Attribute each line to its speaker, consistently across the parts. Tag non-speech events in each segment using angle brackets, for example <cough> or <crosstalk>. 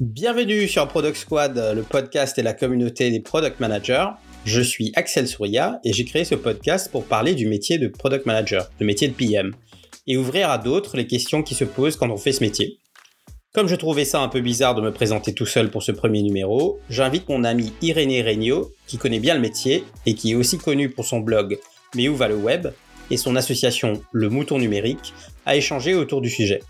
Speaker 1: Bienvenue sur Product Squad, le podcast et la communauté des product managers. Je suis Axel Souria et j'ai créé ce podcast pour parler du métier de product manager, le métier de PM, et ouvrir à d'autres les questions qui se posent quand on fait ce métier. Comme je trouvais ça un peu bizarre de me présenter tout seul pour ce premier numéro, j'invite mon ami Irénée Regnault, qui connaît bien le métier et qui est aussi connu pour son blog Mais où va le web et son association Le Mouton Numérique, à échanger autour du sujet.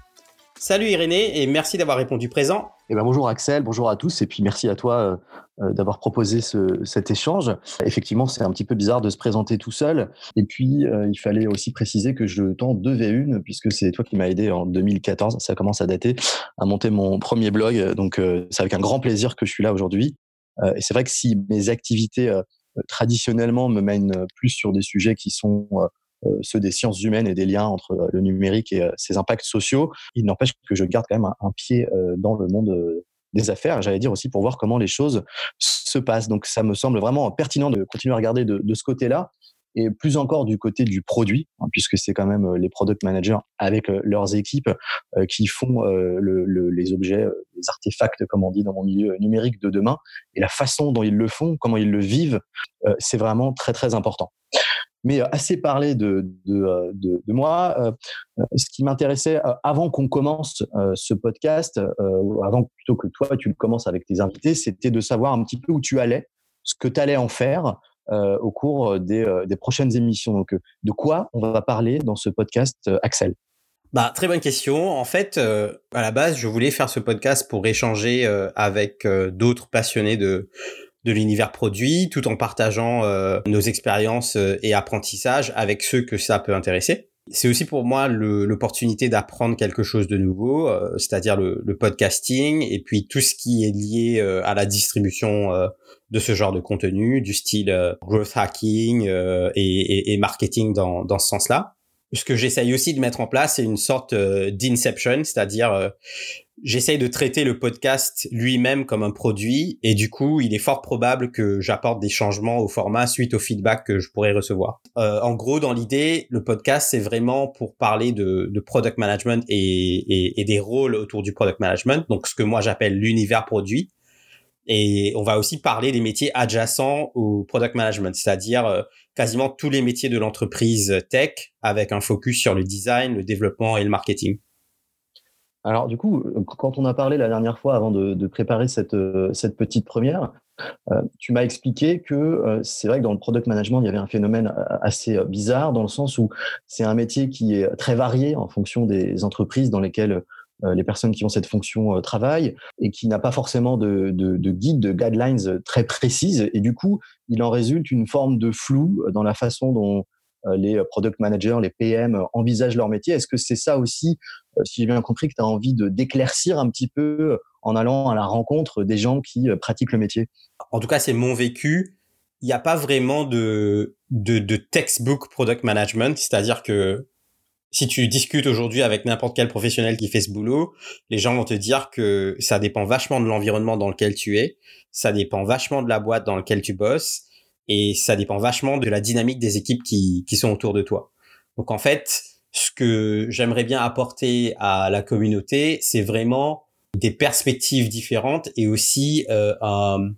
Speaker 1: Salut Irénée et merci d'avoir répondu présent.
Speaker 2: Eh ben, bonjour Axel, bonjour à tous et puis merci à toi euh, euh, d'avoir proposé ce, cet échange. Effectivement, c'est un petit peu bizarre de se présenter tout seul et puis euh, il fallait aussi préciser que je t'en devais une puisque c'est toi qui m'as aidé en 2014, ça commence à dater, à monter mon premier blog. Donc c'est avec un grand plaisir que je suis là aujourd'hui. et c'est vrai que si mes activités traditionnellement me mènent plus sur des sujets qui sont ceux des sciences humaines et des liens entre euh, le numérique et euh, ses impacts sociaux. Il n'empêche que je garde quand même un, pied dans le monde des affaires, j'allais dire aussi pour voir comment les choses se passent. Donc ça me semble vraiment pertinent de continuer à regarder de, ce côté-là et plus encore du côté du produit, hein, puisque c'est quand même les product managers avec leurs équipes qui font les objets, les artefacts, comme on dit dans mon milieu numérique de demain, et la façon dont ils le font, comment ils le vivent, c'est vraiment très très important. Mais euh, assez parlé de, euh, moi. Euh, ce qui m'intéressait avant qu'on commence ce podcast, avant plutôt que toi tu le commences avec tes invités, c'était de savoir un petit peu où tu allais, ce que tu allais en faire au cours des, des, prochaines émissions. Donc, de quoi on va parler dans ce podcast, Axel?
Speaker 1: Bah, très bonne question. En fait, à la base, je voulais faire ce podcast pour échanger avec d'autres passionnés de, de l'univers produit, tout en partageant euh, nos expériences euh, et apprentissages avec ceux que ça peut intéresser. C'est aussi pour moi l'opportunité d'apprendre quelque chose de nouveau, euh, c'est-à-dire le, podcasting et puis tout ce qui est lié à la distribution de ce genre de contenu, du style growth hacking et, et, marketing dans, dans ce sens-là. Ce que j'essaye aussi de mettre en place, c'est une sorte d'inception, c'est-à-dire j'essaye de traiter le podcast lui-même comme un produit et du coup, il est fort probable que j'apporte des changements au format suite au feedback que je pourrais recevoir. Euh, en gros, dans l'idée, le podcast, c'est vraiment pour parler de, product management et, des rôles autour du product management, donc ce que moi j'appelle l'univers produit. Et on va aussi parler des métiers adjacents au product management, c'est-à-dire euh, quasiment tous les métiers de l'entreprise tech avec un focus sur le design, le développement et le marketing.
Speaker 2: Alors du coup, euh, quand on a parlé la dernière fois avant de, préparer cette, euh, cette petite première, euh, tu m'as expliqué que c'est vrai que dans le product management, il y avait un phénomène assez bizarre dans le sens où c'est un métier qui est très varié en fonction des entreprises dans lesquelles les personnes qui ont cette fonction travaillent et qui n'a pas forcément de, de, de guide, de guidelines très précises. Et du coup, il en résulte une forme de flou dans la façon dont euh, les product managers, les PM envisagent leur métier. Est-ce que c'est ça aussi, euh, si j'ai bien compris, que tu as envie de d'éclaircir un petit peu euh, en allant à la rencontre des gens qui pratiquent le métier?
Speaker 1: En tout cas, c'est mon vécu. Il n'y a pas vraiment de, de textbook product management, c'est-à-dire que si tu discutes aujourd'hui avec n'importe quel professionnel qui fait ce boulot, les gens vont te dire que ça dépend vachement de l'environnement dans lequel tu es, ça dépend vachement de la boîte dans laquelle tu bosses, et ça dépend vachement de la dynamique des équipes qui, qui sont autour de toi. Donc en fait, ce que j'aimerais bien apporter à la communauté, c'est vraiment des perspectives différentes et aussi euh, un,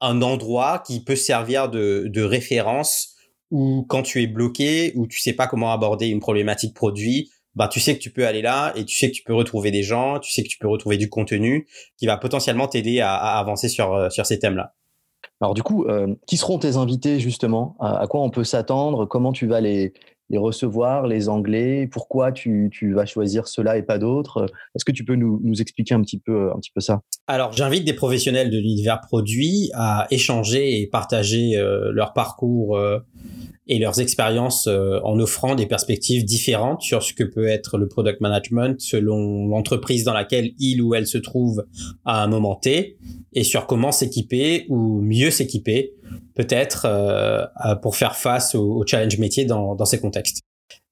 Speaker 1: endroit qui peut servir de référence où quand tu es bloqué, ou tu sais pas comment aborder une problématique produit, bah tu sais que tu peux aller là et tu sais que tu peux retrouver des gens, tu sais que tu peux retrouver du contenu qui va potentiellement t'aider à, à, avancer sur, euh, sur ces thèmes-là.
Speaker 2: Alors du coup, euh, qui seront tes invités justement? À, quoi on peut s'attendre? Comment tu vas les, les recevoir, les Anglais Pourquoi tu, tu vas choisir cela et pas d'autres? Est-ce que tu peux nous, nous, expliquer un petit peu, un petit peu ça?
Speaker 1: Alors, j'invite des professionnels de l'univers produit à échanger et partager euh, leur parcours euh, et leurs expériences euh, en offrant des perspectives différentes sur ce que peut être le product management selon l'entreprise dans laquelle il ou elle se trouve à un moment T et sur comment s'équiper ou mieux s'équiper peut-être euh, pour faire face au, challenge métier dans, dans ces contextes.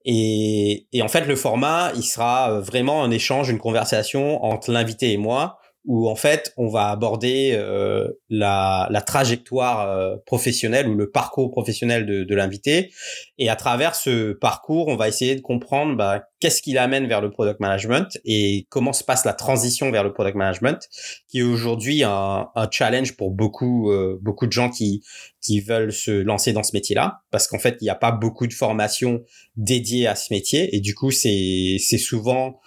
Speaker 1: Et, et, en fait, le format, il sera vraiment un échange, une conversation entre l'invité et moi, où en fait on va aborder euh, la, la, trajectoire euh, professionnelle ou le parcours professionnel de, de l'invité. Et à travers ce parcours on va essayer de comprendre bah, qu'est-ce qui l'amène vers le product management et comment se passe la transition vers le product management qui est aujourd'hui un, un, challenge pour beaucoup euh, beaucoup de gens qui qui veulent se lancer dans ce métier-là. Parce qu'en fait il n'y a pas beaucoup de formation dédiée à ce métier. Et du coup c'est c'est souvent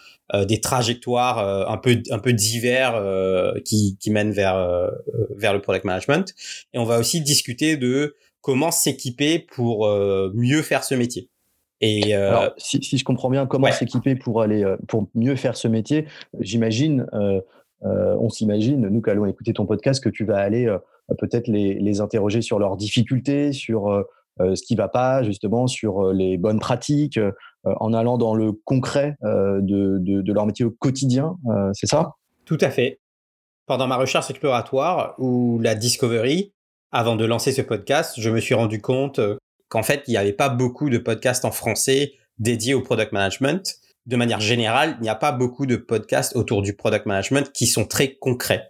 Speaker 1: des trajectoires euh, un peu un peu divers euh, qui, qui mènent vers vers le product management et on va aussi discuter de comment s'équiper pour mieux faire ce métier.
Speaker 2: Et Alors, si, si, je comprends bien, comment s'équiper pour aller pour mieux faire ce métier, j'imagine, on s'imagine, nous qui allons écouter ton podcast, que tu vas aller peut-être les, les, interroger sur leurs difficultés, sur ce qui va pas, justement, sur les bonnes pratiques, euh, en allant dans le concret euh, de, de, de, leur métier au quotidien, euh, c'est ça?
Speaker 1: Tout à fait. Pendant ma recherche exploratoire ou la discovery, avant de lancer ce podcast, je me suis rendu compte qu'en fait, il n'y avait pas beaucoup de podcasts en français dédiés au product management de manière générale, il n'y a pas beaucoup de podcasts autour du product management qui sont très concrets.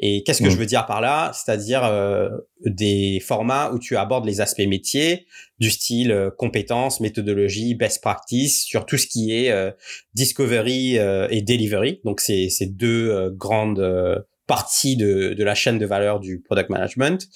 Speaker 1: Et qu'est-ce que je mm. veux dire par là? C'est-à-dire euh, des formats où tu abordes les aspects métiers du style euh, compétences, méthodologie, best practice sur tout ce qui est euh, discovery et delivery. Donc c'est ces deux grandes parties de, de, la chaîne de valeur du product management,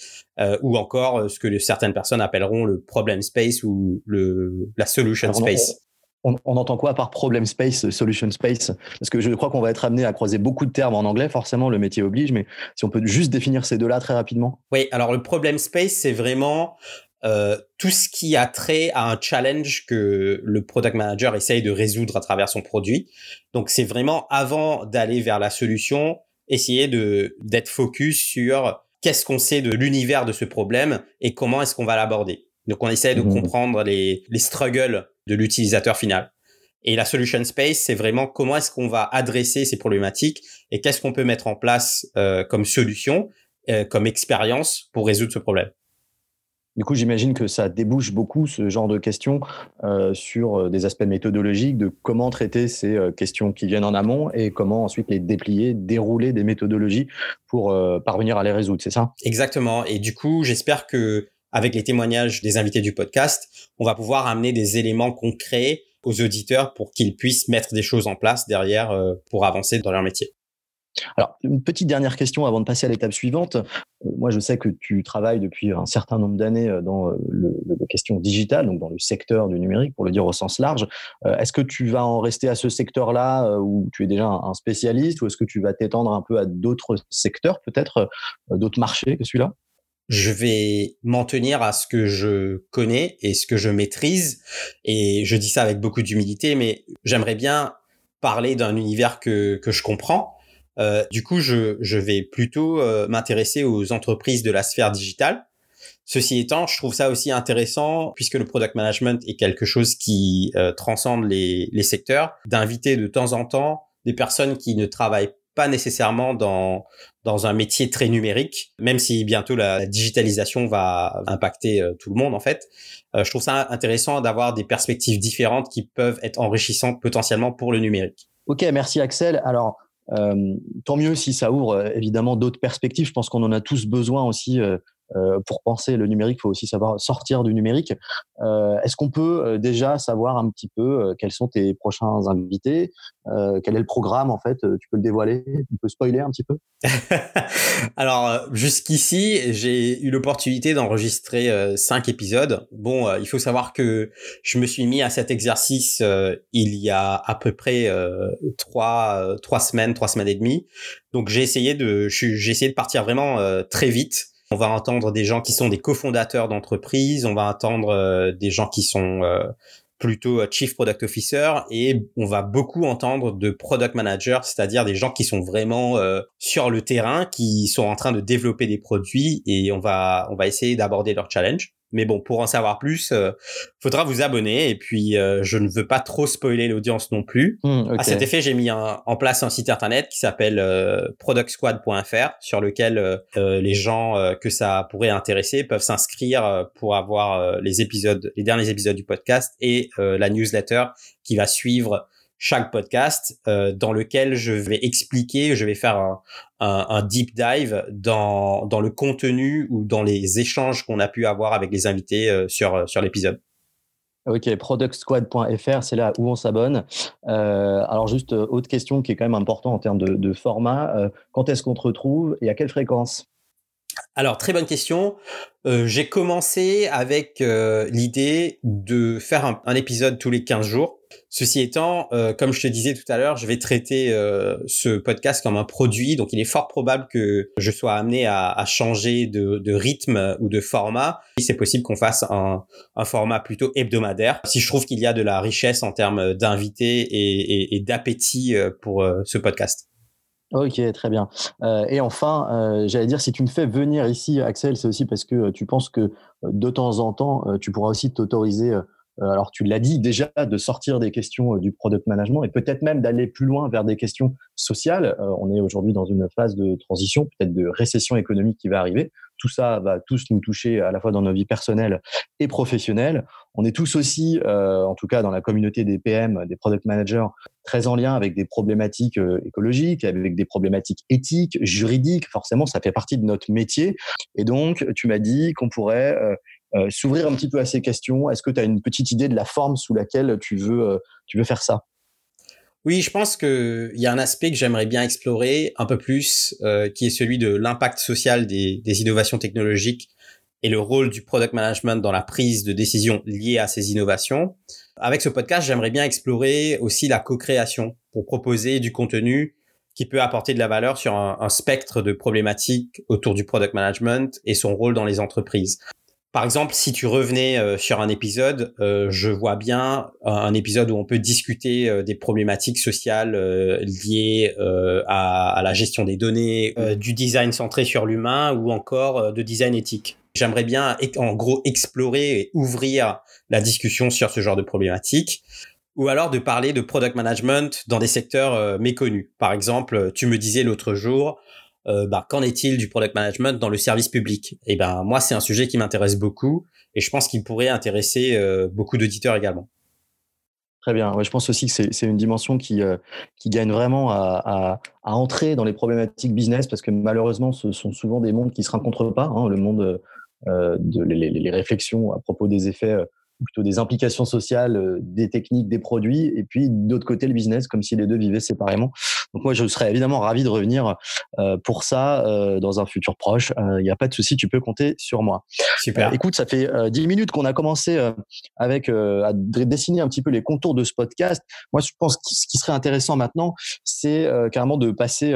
Speaker 1: ou encore ce que certaines personnes appelleront le problem space ou le la solution space
Speaker 2: on, entend quoi par problem space, solution space? Parce que je crois qu'on va être amené à croiser beaucoup de termes en anglais, forcément, le métier oblige, mais si on peut juste définir ces deux-là très rapidement.
Speaker 1: Oui, alors le problem space, c'est vraiment euh, tout ce qui a trait à un challenge que le product manager essaye de résoudre à travers son produit. Donc c'est vraiment avant d'aller vers la solution, essayer de d'être focus sur qu'est-ce qu'on sait de l'univers de ce problème et comment est-ce qu'on va l'aborder. Donc on essaie de mmh. comprendre les, les struggles de l'utilisateur final. Et la solution space, c'est vraiment comment est-ce qu'on va adresser ces problématiques et qu'est-ce qu'on peut mettre en place euh, comme solution, euh, comme expérience pour résoudre ce problème.
Speaker 2: Du coup, j'imagine que ça débouche beaucoup ce genre de questions euh, sur des aspects méthodologiques, de comment traiter ces questions qui viennent en amont et comment ensuite les déplier, dérouler des méthodologies pour parvenir à les résoudre, c'est ça?
Speaker 1: Exactement. Et du coup, j'espère que avec les témoignages des invités du podcast, on va pouvoir amener des éléments concrets aux auditeurs pour qu'ils puissent mettre des choses en place derrière euh, pour avancer dans leur métier.
Speaker 2: Alors, une petite dernière question avant de passer à l'étape suivante. Euh, moi, je sais que tu travailles depuis un certain nombre d'années euh, dans le, le, question digitale, donc dans le secteur du numérique, pour le dire au sens large. Est-ce que tu vas en rester à ce secteur-là où tu es déjà un spécialiste ou est-ce que tu vas t'étendre un peu à d'autres secteurs, peut-être d'autres marchés que celui-là?
Speaker 1: Je vais m'en tenir à ce que je connais et ce que je maîtrise. Et je dis ça avec beaucoup d'humilité, mais j'aimerais bien parler d'un univers que, que je comprends. Euh, du coup, je, je vais plutôt euh, m'intéresser aux entreprises de la sphère digitale. Ceci étant, je trouve ça aussi intéressant, puisque le product management est quelque chose qui euh, transcende les, les secteurs, d'inviter de temps en temps des personnes qui ne travaillent pas nécessairement dans dans un métier très numérique, même si bientôt la digitalisation va impacter euh, tout le monde en fait. Euh, je trouve ça intéressant d'avoir des perspectives différentes qui peuvent être enrichissantes potentiellement pour le numérique.
Speaker 2: Ok, merci Axel. Alors, euh, tant mieux si ça ouvre évidemment d'autres perspectives. Je pense qu'on en a tous besoin aussi euh, pour penser le numérique, il faut aussi savoir sortir du numérique. Euh, est-ce qu'on peut euh, déjà savoir un petit peu quels sont tes prochains invités? Quel est le programme en fait? Tu peux le dévoiler? Tu peux spoiler un petit peu? <laughs>
Speaker 1: Alors jusqu'ici, j'ai eu l'opportunité d'enregistrer cinq épisodes. Bon, il faut savoir que je me suis mis à cet exercice il y a à peu près trois trois semaines, trois semaines et demie. Donc j'ai essayé de j'ai essayé de partir vraiment très vite on va entendre des gens qui sont des cofondateurs d'entreprises, on va entendre euh, des gens qui sont euh, plutôt euh, chief product officer et on va beaucoup entendre de product managers, c'est-à-dire des gens qui sont vraiment sur le terrain, qui sont en train de développer des produits et on va on va essayer d'aborder leur challenge. Mais bon, pour en savoir plus, euh, faudra vous abonner. Et puis, euh, je ne veux pas trop spoiler l'audience non plus. Hmm, à cet effet, j'ai mis en place un site internet qui s'appelle euh, productsquad.fr, sur lequel euh, les gens que ça pourrait intéresser peuvent s'inscrire pour avoir les épisodes, les derniers épisodes du podcast et la newsletter qui va suivre chaque podcast dans lequel je vais expliquer, je vais faire un, un, un, deep dive dans, dans le contenu ou dans les échanges qu'on a pu avoir avec les invités sur, sur l'épisode.
Speaker 2: Ok, productsquad.fr, c'est là où on s'abonne. Euh, alors juste, euh, autre question qui est quand même important en termes de, format. Euh, quand est-ce qu'on te retrouve et à quelle fréquence?
Speaker 1: Alors, très bonne question. J'ai commencé avec l'idée de faire un, un, épisode tous les 15 jours. Ceci étant, euh, comme je te disais tout à l'heure, je vais traiter euh, ce podcast comme un produit, donc il est fort probable que je sois amené à, changer de, rythme ou de format. C'est possible qu'on fasse un, format plutôt hebdomadaire, si je trouve qu'il y a de la richesse en termes d'invités et, d'appétit euh, pour ce podcast.
Speaker 2: Ok, très bien. et enfin, j'allais dire, si tu me fais venir ici, Axel, c'est aussi parce que tu penses que de temps en temps, tu pourras aussi t'autoriser euh, alors tu l'as dit déjà, de sortir des questions euh, du product management et peut-être même d'aller plus loin vers des questions sociales. Euh, on est aujourd'hui dans une phase de transition, peut-être de récession économique qui va arriver. Tout ça va tous nous toucher à la fois dans nos vies personnelles et professionnelles. On est tous aussi, en tout cas dans la communauté des PM, des product managers, très en lien avec des problématiques écologiques, avec des problématiques éthiques, juridiques. Forcément, ça fait partie de notre métier. Et donc, tu m'as dit qu'on pourrait euh, s'ouvrir un petit peu à ces questions Est-ce que tu as une petite idée de la forme sous laquelle tu veux, euh, tu veux faire ça?
Speaker 1: Oui, je pense qu'il y a un aspect que j'aimerais bien explorer un peu plus, euh, qui est celui de l'impact social des, des, innovations technologiques et le rôle du product management dans la prise de décision liée à ces innovations. Avec ce podcast, j'aimerais bien explorer aussi la co-création pour proposer du contenu qui peut apporter de la valeur sur un, spectre de problématiques autour du product management et son rôle dans les entreprises. Par exemple, si tu revenais euh, sur un épisode, euh, je vois bien un épisode où on peut discuter euh, des problématiques sociales liées à, la gestion des données, du design centré sur l'humain ou encore de design éthique. J'aimerais bien, en gros, explorer et ouvrir la discussion sur ce genre de problématiques ou alors de parler de product management dans des secteurs méconnus. Par exemple, tu me disais l'autre jour, euh, bah, qu'en est-il du product management dans le service public? Et eh ben moi, c'est un sujet qui m'intéresse beaucoup et je pense qu'il pourrait intéresser euh, beaucoup d'auditeurs également.
Speaker 2: Très bien. Ouais, je pense aussi que c'est une dimension qui, euh, qui gagne vraiment à, à, entrer dans les problématiques business parce que malheureusement, ce sont souvent des mondes qui se rencontrent pas. Hein, le monde de les, les, réflexions à propos des effets plutôt des implications sociales, euh, des techniques, des produits, et puis d'autre côté le business, comme si les deux vivaient séparément. Donc moi, je serais évidemment ravi de revenir euh, pour ça euh, dans un futur proche. Il n'y a pas de souci, tu peux compter sur moi.
Speaker 1: Super.
Speaker 2: écoute, ça fait dix minutes qu'on a commencé avec à dessiner un petit peu les contours de ce podcast. Moi, je pense que ce qui serait intéressant maintenant, c'est carrément de passer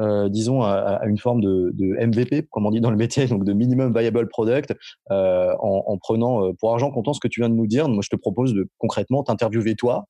Speaker 2: euh, disons, à, une forme de, MVP, comme on dit dans le métier, donc de minimum viable product, euh, en, prenant euh, pour argent comptant ce que tu viens de nous dire. Moi, je te propose de concrètement t'interviewer toi,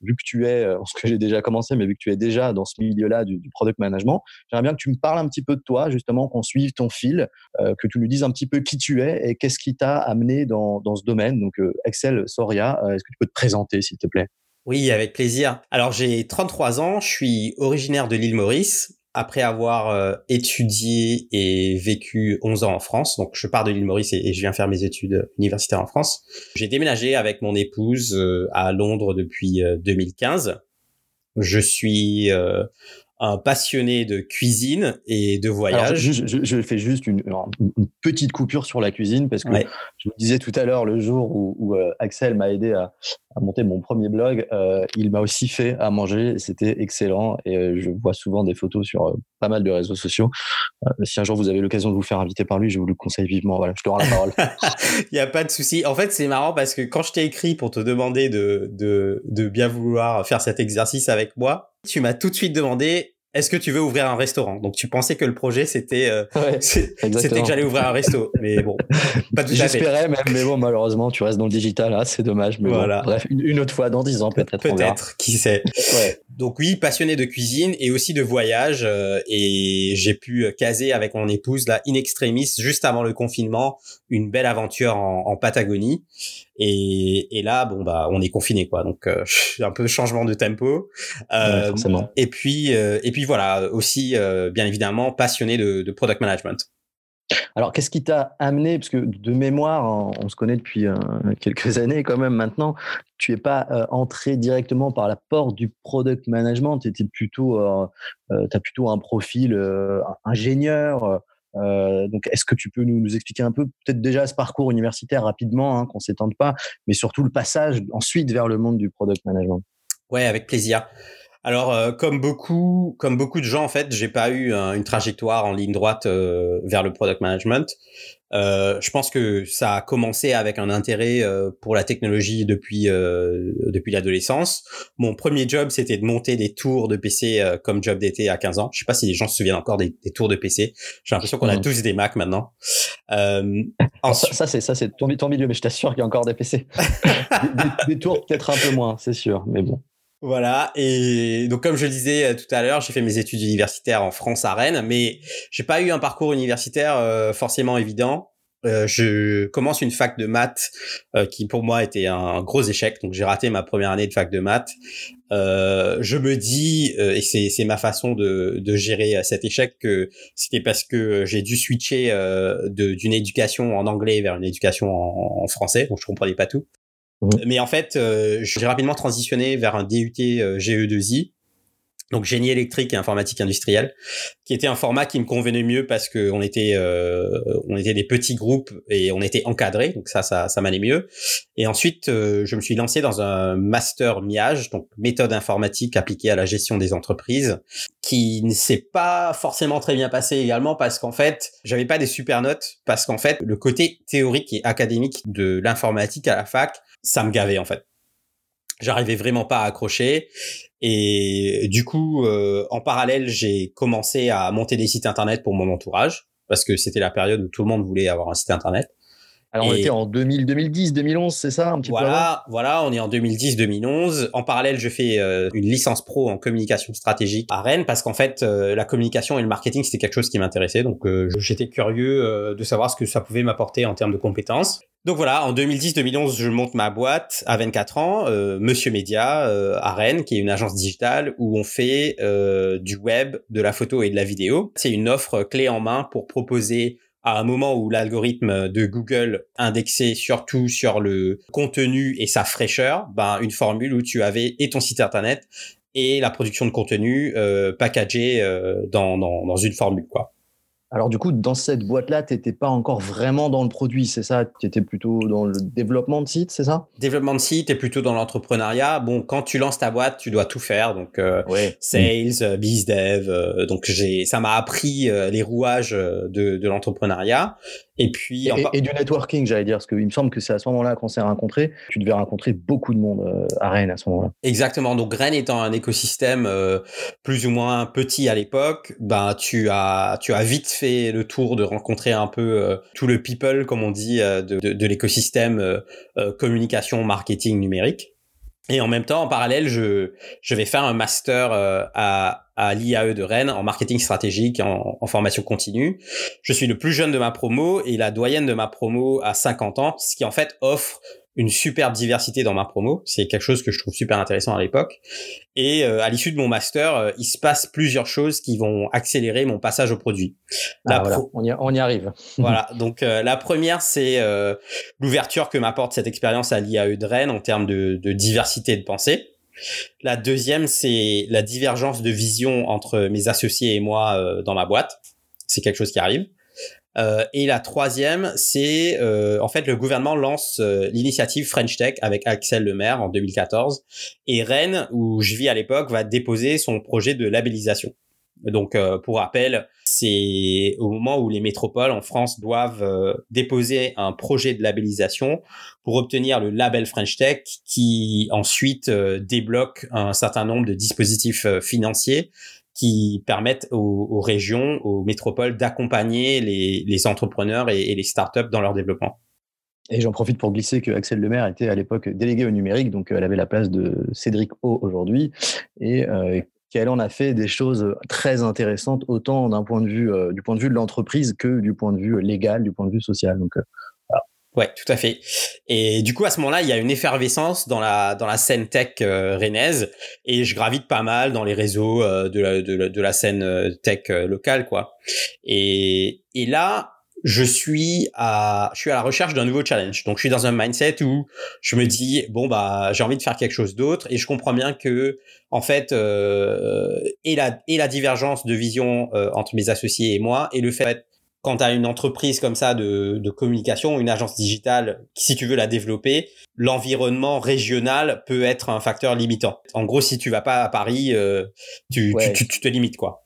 Speaker 2: vu que tu es, <laughs> ce que j'ai déjà commencé, mais vu que tu es déjà dans ce milieu-là du, product management, j'aimerais bien que tu me parles un petit peu de toi, justement, qu'on suive ton fil, que tu nous dises un petit peu qui tu es et qu'est-ce qui t'a amené dans, dans, ce domaine. Donc, Excel Soria, est-ce que tu peux te présenter, s'il te plaît?
Speaker 1: Oui, avec plaisir. Alors j'ai 33 ans, je suis originaire de l'île Maurice après avoir euh, étudié et vécu 11 ans en France, donc je pars de l'île Maurice et, je viens faire mes études universitaires en France. J'ai déménagé avec mon épouse euh, à Londres depuis 2015. Euh, je suis un passionné de cuisine et de voyage.
Speaker 2: je, fais juste une, petite coupure sur la cuisine parce que je vous disais tout à l'heure, le jour où, euh, Axel m'a aidé à, monter mon premier blog, euh, il m'a aussi fait à manger. C'était excellent et euh, je vois souvent des photos sur pas mal de réseaux sociaux. si un jour vous avez l'occasion de vous faire inviter par lui, je vous le conseille vivement. Voilà, je te rends la parole. <laughs>
Speaker 1: Il n'y a pas de souci. En fait, c'est marrant parce que quand je t'ai écrit pour te demander de, de, de bien vouloir faire cet exercice avec moi, tu m'as tout de suite demandé est-ce que tu veux ouvrir un restaurant? Donc tu pensais que le projet c'était euh, <laughs> c'était que j'allais ouvrir un resto, mais bon,
Speaker 2: pas tout à fait. J'espérais même, mais bon malheureusement tu restes dans le digital, hein, c'est dommage. Mais voilà. bref, une, autre fois, dans dix ans peut-être.
Speaker 1: Peut-être, qui sait. Ouais. Donc oui, passionné de cuisine et aussi de voyage, euh, et j'ai pu caser avec mon épouse là in extremis juste avant le confinement une belle aventure en, en Patagonie. Et, et, là, bon bah, on est confiné quoi, donc euh, <laughs> un peu de changement de tempo.
Speaker 2: Euh,
Speaker 1: et puis, euh, et puis voilà, aussi bien évidemment passionné de, de product management.
Speaker 2: Alors, qu'est-ce qui t'a amené, parce que de mémoire, on se connaît depuis <laughs> quelques années quand même maintenant, tu n'es pas entré directement par la porte du product management, tu plutôt, as plutôt un profil ingénieur. Donc, est-ce que tu peux nous, expliquer un peu, peut-être déjà ce parcours universitaire rapidement, hein, qu'on s'étende pas, mais surtout le passage ensuite vers le monde du product management?
Speaker 1: Ouais, avec plaisir. Alors, euh, comme beaucoup, comme beaucoup de gens, en fait, j'ai pas eu une trajectoire en ligne droite euh, vers le product management. Euh, je pense que ça a commencé avec un intérêt pour la technologie depuis depuis l'adolescence. Mon premier job, c'était de monter des tours de PC comme job d'été à 15 ans. Je sais pas si les gens se souviennent encore des, tours de PC. J'ai l'impression qu'on a tous des Mac maintenant. <laughs>
Speaker 2: Ensuite... Ça, c'est ça, c'est ton, milieu, mais je t'assure qu'il y a encore des PC. <laughs> des tours peut-être un peu moins, c'est sûr, mais bon.
Speaker 1: Voilà. Et donc, comme je le disais euh, tout à l'heure, j'ai fait mes études universitaires en France à Rennes, mais j'ai pas eu un parcours universitaire euh, forcément évident. Euh, je commence une fac de maths qui pour moi était un gros échec. Donc j'ai raté ma première année de fac de maths. je me dis, et c'est ma façon de, de gérer cet échec, que c'était parce que j'ai dû switcher d'une éducation en anglais vers une éducation en, en français. Donc je comprenais pas tout. Mais en fait, euh, j'ai rapidement transitionné vers un DUT euh, GE2I, donc génie électrique et informatique industrielle, qui était un format qui me convenait mieux parce que on était euh, on était des petits groupes et on était encadrés, donc ça ça ça m'allait mieux. Et ensuite, je me suis lancé dans un master MIAGE, donc méthode informatique appliquée à la gestion des entreprises, qui ne s'est pas forcément très bien passé également parce qu'en fait, j'avais pas des super notes parce qu'en fait, le côté théorique et académique de l'informatique à la fac ça me gavait en fait. J'arrivais vraiment pas à accrocher et du coup, euh, en parallèle, j'ai commencé à monter des sites internet pour mon entourage parce que c'était la période où tout le monde voulait avoir un site internet.
Speaker 2: Alors, on était en 2000, 2010, 2011, c'est ça un petit
Speaker 1: voilà, peu Voilà, on est en 2010, 2011. En parallèle, je fais euh, une licence pro en communication stratégique à Rennes parce qu'en fait, euh, la communication et le marketing, c'était quelque chose qui m'intéressait. Donc, j'étais curieux de savoir ce que ça pouvait m'apporter en termes de compétences. Donc voilà, en 2010-2011, je monte ma boîte à 24 ans, euh, Monsieur Média euh, à Rennes, qui est une agence digitale où on fait euh, du web, de la photo et de la vidéo. C'est une offre clé en main pour proposer à un moment où l'algorithme de Google indexait surtout sur le contenu et sa fraîcheur, ben une formule où tu avais et ton site internet et la production de contenu euh, packagé dans, dans, dans une formule quoi.
Speaker 2: Alors du coup, dans cette boîte-là, tu n'étais pas encore vraiment dans le produit, c'est ça? Tu étais plutôt dans le développement de site, c'est ça?
Speaker 1: Développement de site, et plutôt dans l'entrepreneuriat. Bon, quand tu lances ta boîte, tu dois tout faire, donc euh, sales, euh, biz dev. Euh, donc j'ai, ça m'a appris les rouages de, de l'entrepreneuriat. Et puis
Speaker 2: et, du networking, j'allais dire, parce qu'il me semble que c'est à ce moment-là qu'on s'est rencontrés. Tu devais rencontrer beaucoup de monde euh, à Rennes à ce moment-là.
Speaker 1: Exactement. Donc Rennes étant un écosystème euh, plus ou moins petit à l'époque, ben tu as tu as vite fait le tour de rencontrer un peu euh, tout le people, comme on dit, de, de, de l'écosystème communication, marketing numérique. Et en même temps, en parallèle, je, je vais faire un master euh, à, à l'IAE de Rennes en marketing stratégique, en, en, formation continue. Je suis le plus jeune de ma promo et la doyenne de ma promo à 50 ans, ce qui en fait offre une superbe diversité dans ma promo. C'est quelque chose que je trouve super intéressant à l'époque. Et euh, à l'issue de mon master, euh, il se passe plusieurs choses qui vont accélérer mon passage au produit.
Speaker 2: Ah, voilà. on, y, on, y, arrive. <laughs>
Speaker 1: voilà. Donc euh, la première, c'est l'ouverture que m'apporte cette expérience à l'IAE de Rennes en termes de, de diversité de pensée. La deuxième, c'est la divergence de vision entre mes associés et moi dans ma boîte. C'est quelque chose qui arrive. Euh, et la troisième, c'est euh, en fait le gouvernement lance euh, l'initiative French Tech avec Axel Lemaire en 2014 et Rennes, où je vis à l'époque, va déposer son projet de labellisation. Donc, pour rappel, c'est au moment où les métropoles en France doivent déposer un projet de labellisation pour obtenir le label French Tech, qui ensuite débloque un certain nombre de dispositifs financiers qui permettent aux, régions, aux métropoles d'accompagner les, entrepreneurs et, les startups dans leur développement.
Speaker 2: Et j'en profite pour glisser que Axel Lemaire était à l'époque délégué au numérique, donc elle avait la place de Cédric O aujourd'hui, et euh, qu'elle en a fait des choses très intéressantes, autant d'un point de vue euh, du point de vue de l'entreprise que du point de vue légal, du point de vue social. Euh,
Speaker 1: Ouais, tout à fait. Et du coup, à ce moment-là, il y a une effervescence dans la dans la scène tech euh, rennaise, et je gravite pas mal dans les réseaux euh, de, la, de, la, de, la, scène euh, tech euh, locale, quoi. Et, et là, je suis à, je suis à la recherche d'un nouveau challenge. Donc, je suis dans un mindset où je me dis, bon, bah, j'ai envie de faire quelque chose d'autre et je comprends bien que, en fait, euh, et la, et la divergence de vision entre mes associés et moi et le fait quand tu as une entreprise comme ça de, de, communication, une agence digitale, si tu veux la développer, l'environnement régional peut être un facteur limitant. En gros, si tu vas pas à Paris, euh, tu, tu, tu, te limites quoi.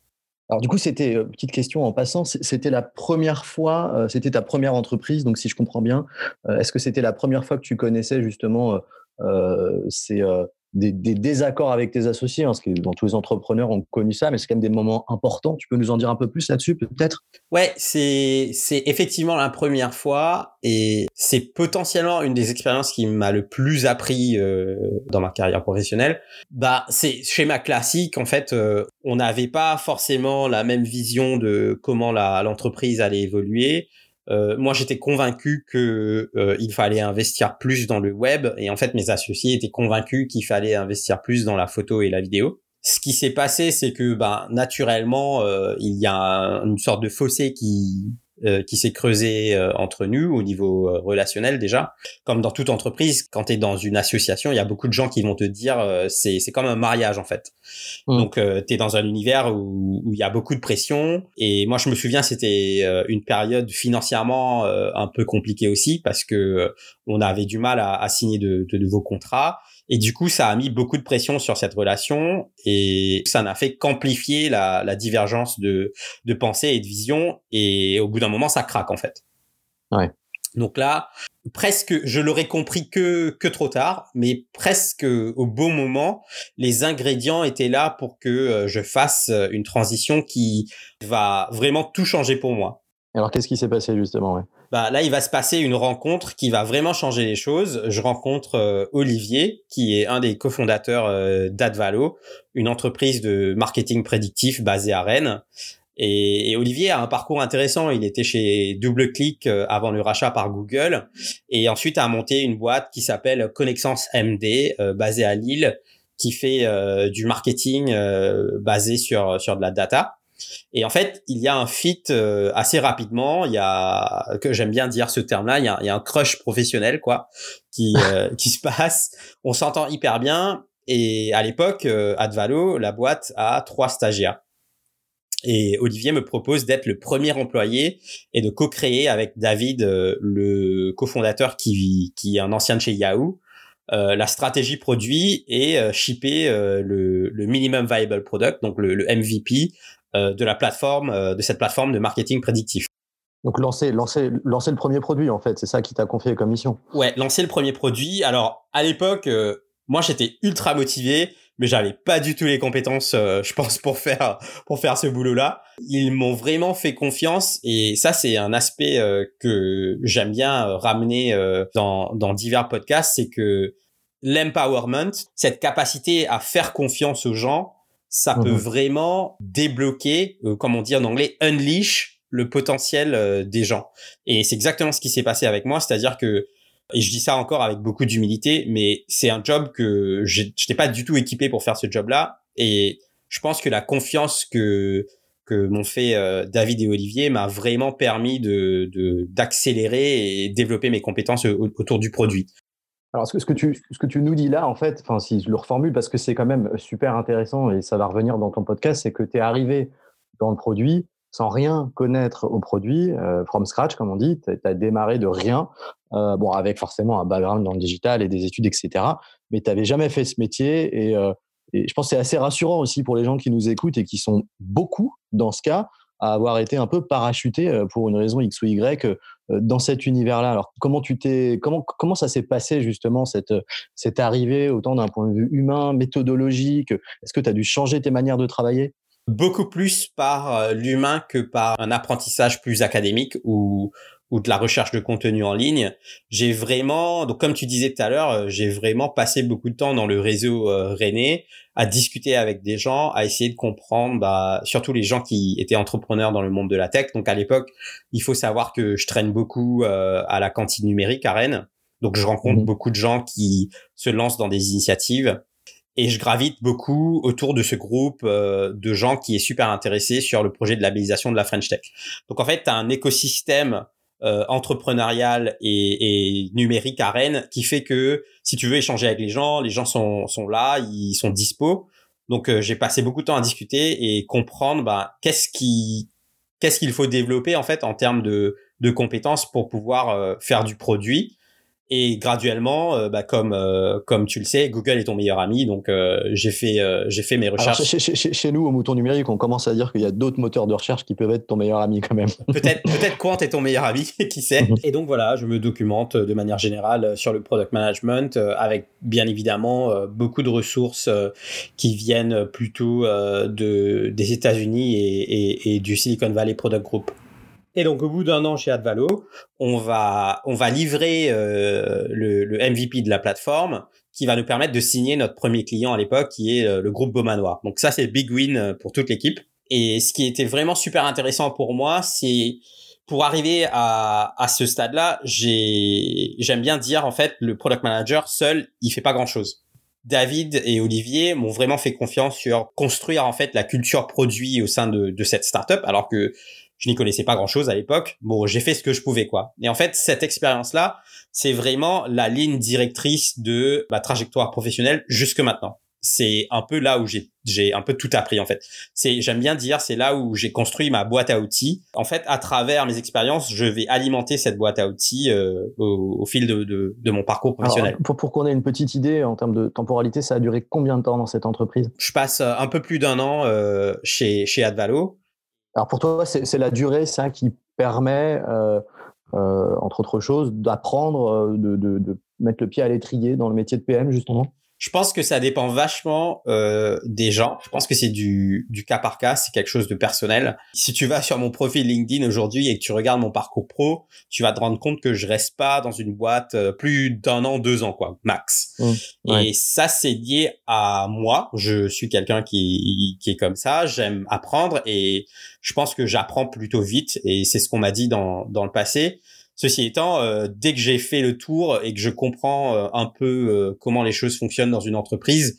Speaker 2: Alors du coup, c'était euh, petite question en passant. C'était la première fois, euh, c'était ta première entreprise, donc si je comprends bien, euh, est-ce que c'était la première fois que tu connaissais justement ces des, désaccords avec tes associés, hein, parce que dans tous les entrepreneurs ont connu ça, mais c'est quand même des moments importants. Tu peux nous en dire un peu plus là-dessus, peut-être?
Speaker 1: Ouais, c'est c'est effectivement la première fois, et c'est potentiellement une des expériences qui m'a le plus appris euh, dans ma carrière professionnelle. Bah, c'est schéma classique. En fait, euh, on n'avait pas forcément la même vision de comment la l'entreprise allait évoluer. Euh, moi, j'étais convaincu que euh, il fallait investir plus dans le web, et en fait, mes associés étaient convaincus qu'il fallait investir plus dans la photo et la vidéo. Ce qui s'est passé, c'est que, ben, naturellement, euh, il y a une sorte de fossé qui euh, qui s'est creusé euh, entre nous au niveau euh, relationnel déjà. Comme dans toute entreprise, quand tu es dans une association, il y a beaucoup de gens qui vont te dire c'est c'est comme un mariage en fait. Mmh. Donc tu es dans un univers où, où il y a beaucoup de pression et moi je me souviens c'était une période financièrement un peu compliquée aussi parce que on avait du mal à, à signer de, de nouveaux contrats et du coup, ça a mis beaucoup de pression sur cette relation et ça n'a fait qu'amplifier la, la, divergence de, de pensée et de vision. Et au bout d'un moment, ça craque en fait.
Speaker 2: Ouais.
Speaker 1: Donc là, presque, je l'aurais compris que, que trop tard, mais presque au bon moment, les ingrédients étaient là pour que euh, je fasse une transition qui va vraiment tout changer pour moi.
Speaker 2: Alors, qu'est-ce qui s'est passé justement ouais?
Speaker 1: Bah là il va se passer une rencontre qui va vraiment changer les choses. Je rencontre euh, Olivier qui est un des cofondateurs euh, d'Advalo, une entreprise de marketing prédictif basée à Rennes. Et, Olivier a un parcours intéressant. Il était chez DoubleClick euh, avant le rachat par Google et ensuite a monté une boîte qui s'appelle Connexence MD basée à Lille qui fait du marketing basé sur sur de la data. Et en fait, il y a un fit euh, assez rapidement. Il y a que j'aime bien dire ce terme-là. Il y a, il y a un crush professionnel quoi qui <laughs> euh, qui se passe. On s'entend hyper bien. Et à l'époque, euh, Advalo, la boîte a trois stagiaires. Et Olivier me propose d'être le premier employé et de co-créer avec David, le cofondateur qui, qui est un ancien de chez Yahoo, euh, la stratégie produit et euh, shipper le, le, minimum viable product, donc le, le MVP euh, de la plateforme, euh, de cette plateforme de marketing prédictif.
Speaker 2: Donc lancer, lancer, lancer le premier produit en fait, c'est ça qui t'a confié comme mission.
Speaker 1: Ouais, lancer le premier produit. Alors à l'époque, euh, moi j'étais ultra motivé, mais j'avais pas du tout les compétences, je pense, pour faire pour faire ce boulot-là. Ils m'ont vraiment fait confiance et ça c'est un aspect que j'aime bien ramener dans dans divers podcasts, c'est que l'empowerment, cette capacité à faire confiance aux gens, ça peut mhm. vraiment débloquer, euh, comme on dit en anglais, unleash le potentiel euh, des gens. Et c'est exactement ce qui s'est passé avec moi, c'est-à-dire que et je dis ça encore avec beaucoup d'humilité, mais c'est un job que je n'étais pas du tout équipé pour faire ce job-là. Et je pense que la confiance que que m'ont fait euh, David et Olivier m'a vraiment permis de d'accélérer et développer mes compétences autour du produit.
Speaker 2: Alors, ce que, ce, que tu, ce que tu nous dis là, en fait, enfin, si je le reformule, parce que c'est quand même super intéressant et ça va revenir dans ton podcast, c'est que tu es arrivé dans le produit sans rien connaître au produit, euh, from scratch, comme on dit. Tu as démarré de rien, euh, bon, avec forcément un background dans le digital et des études, etc. Mais tu n'avais jamais fait ce métier et, euh, et je pense que c'est assez rassurant aussi pour les gens qui nous écoutent et qui sont beaucoup dans ce cas à avoir été un peu parachuté euh, pour une raison X ou Y dans cet univers-là. Alors comment tu t'es comment comment ça s'est passé justement cette cette arrivée autant d'un point de vue humain, méthodologique? Est-ce que tu as dû changer tes manières de travailler?
Speaker 1: Beaucoup plus par euh, l'humain que par un apprentissage plus académique ou ou de la recherche de contenu en ligne, j'ai vraiment, donc comme tu disais tout à l'heure, euh, j'ai vraiment passé beaucoup de temps dans le réseau euh, René à discuter avec des gens, à essayer de comprendre, bah, surtout les gens qui étaient entrepreneurs dans le monde de la tech. Donc à l'époque, il faut savoir que je traîne beaucoup euh, à la cantine numérique à Rennes. Donc je rencontre mmh beaucoup de gens qui se lancent dans des initiatives Et je gravite beaucoup autour de ce groupe de gens qui est super intéressé sur le projet de labellisation de la French Tech. Donc en fait, tu as un écosystème euh, entrepreneurial et, et, numérique à Rennes qui fait que si tu veux échanger avec les gens, les gens sont, sont là, ils sont dispo. Donc euh, j'ai passé beaucoup de temps à discuter et comprendre bah, qu'est-ce qui qu'est-ce qu'il faut développer en fait en termes de, de compétences pour pouvoir euh, faire du produit et graduellement, euh, bah, comme euh, comme tu le sais, Google est ton meilleur ami, donc euh, j'ai fait j'ai fait mes recherches.
Speaker 2: chez, chez, chez, nous, au Mouton Numérique, on commence à dire qu'il y a d'autres moteurs de recherche qui peuvent être ton meilleur ami quand même. <laughs>
Speaker 1: peut-être peut-être Quant est ton meilleur ami, <laughs> qui sait. Mhm. et donc voilà, je me documente de manière générale sur le product management, avec bien évidemment beaucoup de ressources qui viennent plutôt de des États-Unis et, et, et du Silicon Valley Product Group. Et donc au bout d'un an chez Advalo, on va on va livrer euh, le, le, MVP de la plateforme qui va nous permettre de signer notre premier client à l'époque qui est euh, le groupe Beaumanoir. Donc ça c'est big win euh, pour toute l'équipe. Et ce qui était vraiment super intéressant pour moi, c'est pour arriver à, à ce stade-là, j'ai j'aime bien dire en fait le product manager seul, il fait pas grand-chose. David et Olivier m'ont vraiment fait confiance sur construire en fait la culture produit au sein de, de cette startup, alors que je n'y connaissais pas grand chose à l'époque. Bon, j'ai fait ce que je pouvais, quoi. Et en fait, cette expérience-là, c'est vraiment la ligne directrice de ma trajectoire professionnelle jusque maintenant. C'est un peu là où j'ai j'ai un peu tout appris en fait. C'est j'aime bien dire c'est là où j'ai construit ma boîte à outils. En fait, à travers mes expériences, je vais alimenter cette boîte à outils euh, au, fil de, de, de, mon parcours professionnel.
Speaker 2: pour pour qu'on ait une petite idée en termes de temporalité, ça a duré combien de temps dans cette entreprise?
Speaker 1: Je passe euh, un peu plus d'un an euh, chez chez Advalo.
Speaker 2: Alors pour toi, c'est la durée, ça, qui permet, euh, euh, entre autres choses, d'apprendre, euh, de, mettre le pied à l'étrier dans le métier de PM, justement?
Speaker 1: Je pense que ça dépend vachement euh, des gens. Je pense que c'est du, du cas par cas, c'est quelque chose de personnel. Si tu vas sur mon profil LinkedIn aujourd'hui et que tu regardes mon parcours pro, tu vas te rendre compte que je reste pas dans une boîte euh, plus d'un an, deux ans, quoi, max. Mmh, et ça, c'est lié à moi. Je suis quelqu'un qui, qui est comme ça. J'aime apprendre et je pense que j'apprends plutôt vite. Et c'est ce qu'on m'a dit dans, dans le passé. Ceci étant, euh, dès que j'ai fait le tour et que je comprends euh, un peu euh, comment les choses fonctionnent dans une entreprise,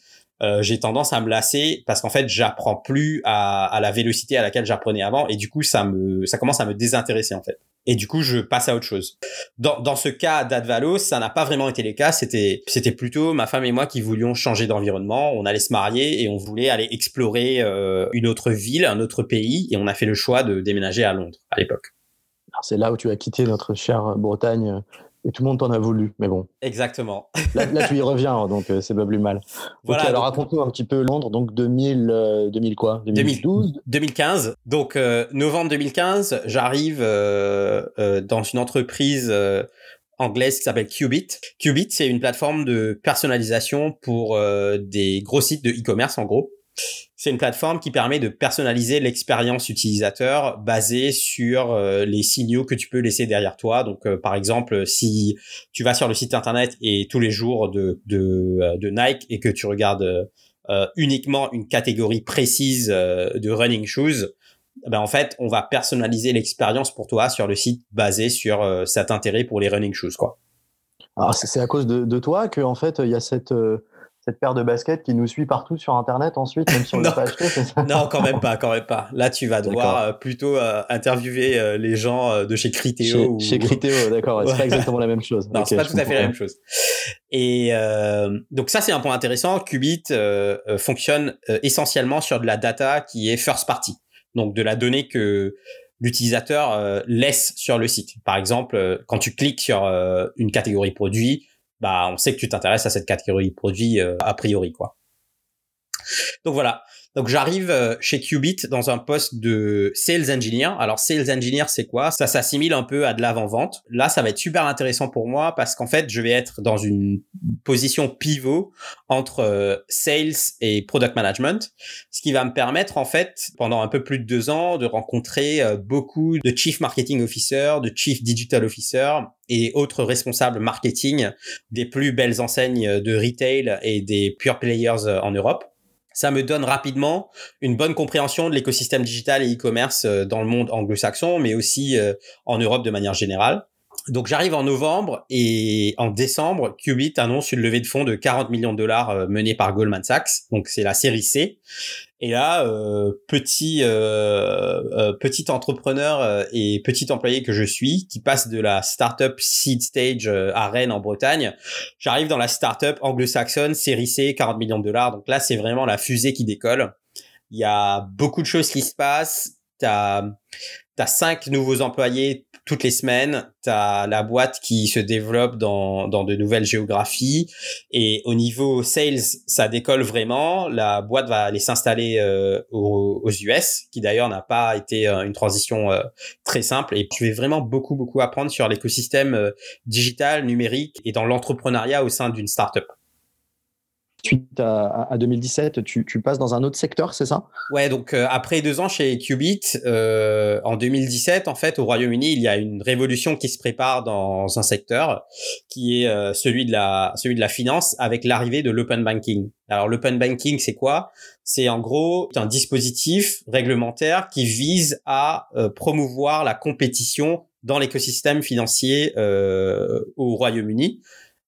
Speaker 1: j'ai tendance à me lasser parce qu'en fait, j'apprends plus à, à, la vélocité à laquelle j'apprenais avant et du coup, ça me, ça commence à me désintéresser en fait. Et du coup, je passe à autre chose. Dans, dans ce cas d'Advalo, ça n'a pas vraiment été le cas. C'était, c'était plutôt ma femme et moi qui voulions changer d'environnement. On allait se marier et on voulait aller explorer une autre ville, un autre pays, et on a fait le choix de déménager à Londres à l'époque
Speaker 2: c'est là où tu as quitté notre chère Bretagne euh, et tout le monde t'en a voulu, mais bon.
Speaker 1: Exactement. <laughs>
Speaker 2: Là, tu y reviens, donc euh, c'est pas plus mal. Voilà. alors raconte-nous un petit peu Londres, donc 2000, 2000 euh, quoi?
Speaker 1: 2012 2015. Donc novembre 2015, j'arrive dans une entreprise anglaise qui s'appelle Qubit. Qubit, c'est une plateforme de personnalisation pour des gros sites de e-commerce en gros. C'est une plateforme qui permet de personnaliser l'expérience utilisateur basée sur euh, les signaux que tu peux laisser derrière toi. Donc, euh, par exemple, si tu vas sur le site internet et tous les jours de, euh, Nike et que tu regardes uniquement une catégorie précise de running shoes, ben en fait, on va personnaliser l'expérience pour toi sur le site basé sur cet intérêt pour les running shoes, quoi.
Speaker 2: Alors, c'est à cause de, de toi que en fait, il y a cette cette paire de baskets qui nous suit partout sur Internet ensuite, même si on l'a pas acheté, <laughs>
Speaker 1: Non, quand même pas, quand même pas. Là, tu vas devoir euh, plutôt euh, interviewer euh, les gens de chez Criteo.
Speaker 2: Chez, ou... Criteo, <laughs> d'accord. C'est pas exactement la même chose.
Speaker 1: Non, c'est pas tout à fait la même chose. Et donc ça, c'est un point intéressant. Qubit fonctionne essentiellement sur de la data qui est first party, donc de la donnée que l'utilisateur laisse sur le site. Par exemple, quand tu cliques sur une catégorie produit, bah on sait que tu t'intéresses à cette catégorie produit euh, a priori quoi. Donc voilà. Donc j'arrive euh, chez Qubit dans un poste de sales engineer. Alors sales engineer c'est quoi? Ça s'assimile un peu à de l'avant-vente. Là ça va être super intéressant pour moi parce qu'en fait je vais être dans une position pivot entre euh, sales et product management, ce qui va me permettre en fait pendant un peu plus de deux ans de rencontrer euh, beaucoup de chief marketing officer, de chief digital officer et autres responsables marketing des plus belles enseignes de retail et des pure players en Europe ça me donne rapidement une bonne compréhension de l'écosystème digital et e-commerce euh, dans le monde anglo-saxon, mais aussi euh, en Europe de manière générale. Donc j'arrive en novembre et en décembre, Qubit annonce une levée de fonds de 40 millions de dollars euh, menée par Goldman Sachs. Donc c'est la série C. Et là, euh, petit euh, euh petit entrepreneur et petit employé que je suis, qui passe de la startup seed stage à Rennes en Bretagne, j'arrive dans la startup anglo-saxonne série C, 40 millions de dollars. Donc là, c'est vraiment la fusée qui décolle. Il y a beaucoup de choses qui se passent. T'as as cinq nouveaux employés toutes les semaines, tu as la boîte qui se développe dans, dans de nouvelles géographies. Et au niveau sales, ça décolle vraiment. La boîte va aller s'installer euh, aux, US, qui d'ailleurs n'a pas été euh, une transition euh, très simple. Et tu vas vraiment beaucoup beaucoup apprendre sur l'écosystème digital, numérique et dans l'entrepreneuriat au sein d'une startup
Speaker 2: suite à, 2017, tu, passes dans un autre secteur, c'est ça?
Speaker 1: Ouais, donc euh, après deux ans chez Qubit, euh, en 2017, en fait, au Royaume-Uni, il y a une révolution qui se prépare dans un secteur qui est euh, celui de la celui de la finance avec l'arrivée de l'open banking. Alors l'open banking, c'est quoi? C'est en gros un dispositif réglementaire qui vise à promouvoir la compétition dans l'écosystème financier au Royaume-Uni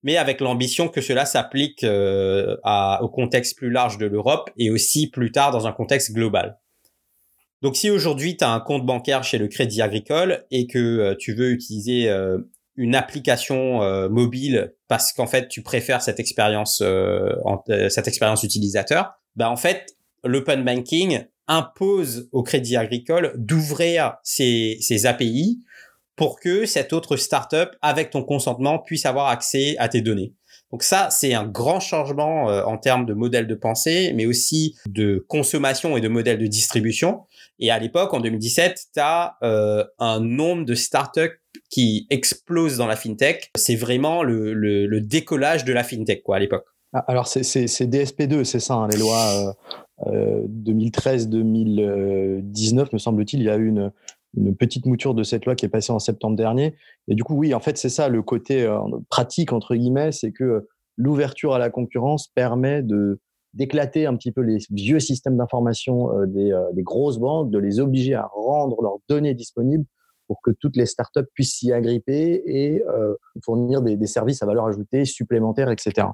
Speaker 1: mais avec l'ambition que cela s'applique euh, au contexte plus large de l'Europe et aussi plus tard dans un contexte global. Donc si aujourd'hui tu as un compte bancaire chez le Crédit Agricole et que euh, tu veux utiliser euh, une application mobile parce qu'en fait tu préfères cette expérience cette expérience utilisateur, bah en fait l'open banking impose au Crédit Agricole d'ouvrir ses, ses API pour que cette autre startup, avec ton consentement, puisse avoir accès à tes données. Donc ça, c'est un grand changement euh, en termes de modèle de pensée, mais aussi de consommation et de modèle de distribution. Et à l'époque, en 2017, tu as euh, un nombre de startups qui explose dans la fintech. C'est vraiment le, le, décollage de la fintech quoi à l'époque.
Speaker 2: Ah, alors c'est DSP2, c'est ça, hein, les lois euh, 2013-2019, euh, me semble-t-il, il y a eu une, une petite mouture de cette loi qui est passée en septembre dernier. Et du coup, oui, en fait, c'est ça le côté euh, pratique, entre guillemets, c'est que l'ouverture à la concurrence permet de d'éclater un petit peu les vieux systèmes d'information euh, des, euh, des, grosses banques, de les obliger à rendre leurs données disponibles pour que toutes les startups puissent s'y agripper et fournir des, des services à valeur ajoutée supplémentaires, etc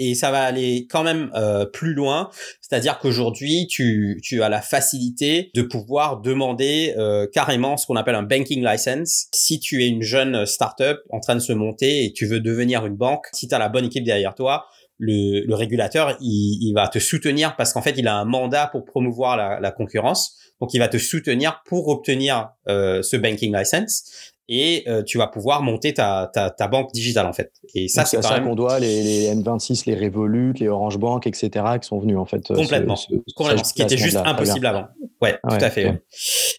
Speaker 1: et ça va aller quand même euh, plus loin. C'est-à-dire qu'aujourd'hui, tu, tu as la facilité de pouvoir demander euh, carrément ce qu'on appelle un banking license. Si tu es une jeune startup en train de se monter et tu veux devenir une banque, si tu as la bonne équipe derrière toi, le, le régulateur, il, il, va te soutenir parce qu'en fait, il a un mandat pour promouvoir la, la concurrence. Donc, il va te soutenir pour obtenir euh, ce banking license et euh, tu vas pouvoir monter ta, ta, ta, banque digitale en fait.
Speaker 2: Et ça, c'est ça qu'on doit les, les, N26, les Revolut, les Orange Bank, etc., qui sont venus en fait.
Speaker 1: Euh, Complètement, ce, ce, qui était juste impossible avant. Ouais, tout à fait.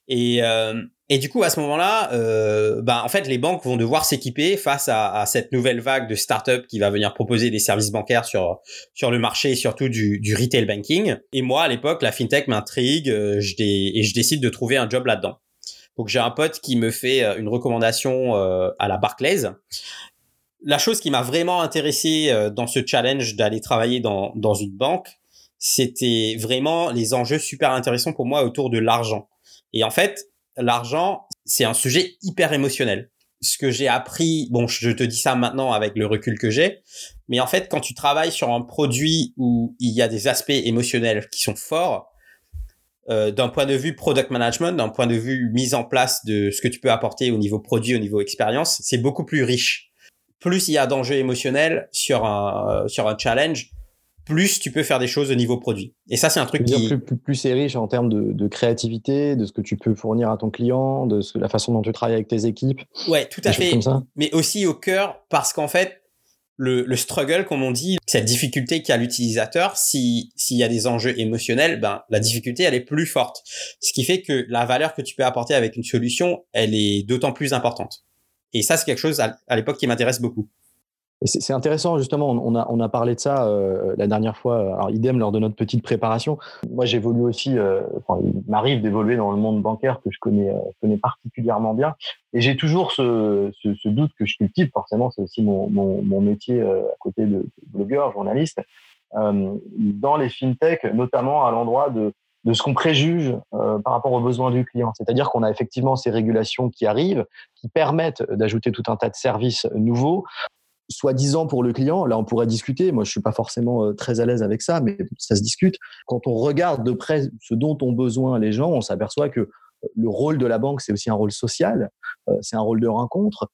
Speaker 1: Et euh, et du coup, à ce moment-là, euh, bah, en fait, les banques vont devoir s'équiper face à, à, cette nouvelle vague de start-up qui va venir proposer des services bancaires sur sur le marché, surtout du, du retail banking. Et moi, à l'époque, la fintech m'intrigue, euh, je et je décide de trouver un job là-dedans. Donc j'ai un pote qui me fait euh, une recommandation euh, à la Barclays. La chose qui m'a vraiment intéressé euh, dans ce challenge d'aller travailler dans, dans une banque, c'était vraiment les enjeux super intéressants pour moi autour de l'argent. Et en fait, l'argent, c'est un sujet hyper émotionnel. Ce que j'ai appris, bon, je te dis ça maintenant avec le recul que j'ai, mais en fait, quand tu travailles sur un produit où il y a des aspects émotionnels qui sont forts, euh, d'un point de vue product management, d'un point de vue mise en place de ce que tu peux apporter au niveau produit, au niveau expérience, c'est beaucoup plus riche. Plus il y a d'enjeux émotionnels sur un, euh, sur un challenge, plus tu peux faire des choses au niveau produit. Et ça, c'est un truc qui...
Speaker 2: Plus, plus, c'est riche en termes de, de, créativité, de ce que tu peux fournir à ton client, de la façon dont tu travailles avec tes équipes.
Speaker 1: Ouais, tout à fait. Mais aussi au cœur, parce qu'en fait, le, le struggle, comme on dit, cette difficulté qu'a l'utilisateur, si s'il y a des enjeux émotionnels, ben la difficulté elle est plus forte. Ce qui fait que la valeur que tu peux apporter avec une solution, elle est d'autant plus importante. Et ça, c'est quelque chose à l'époque qui m'intéresse beaucoup.
Speaker 2: C'est intéressant, justement, on a, on a parlé de ça euh, la dernière fois, alors idem lors de notre petite préparation. Moi, j'évolue aussi, euh, enfin, il m'arrive d'évoluer dans le monde bancaire que je connais, euh, connais particulièrement bien. Et j'ai toujours ce, ce, ce, doute que je cultive, forcément, c'est aussi mon, mon, mon métier euh, à côté de blogueur, journaliste, dans les fintechs, notamment à l'endroit de de ce qu'on préjuge par rapport aux besoins du client. C'est-à-dire qu'on a effectivement ces régulations qui arrivent, qui permettent d'ajouter tout un tas de services nouveaux soi-disant pour le client, là on pourrait discuter, moi je suis pas forcément euh, très à l'aise avec ça, mais ça se discute. Quand on regarde de près ce dont ont besoin les gens, on s'aperçoit que euh, le rôle de la banque, c'est aussi un rôle social, euh, c'est un rôle de rencontre.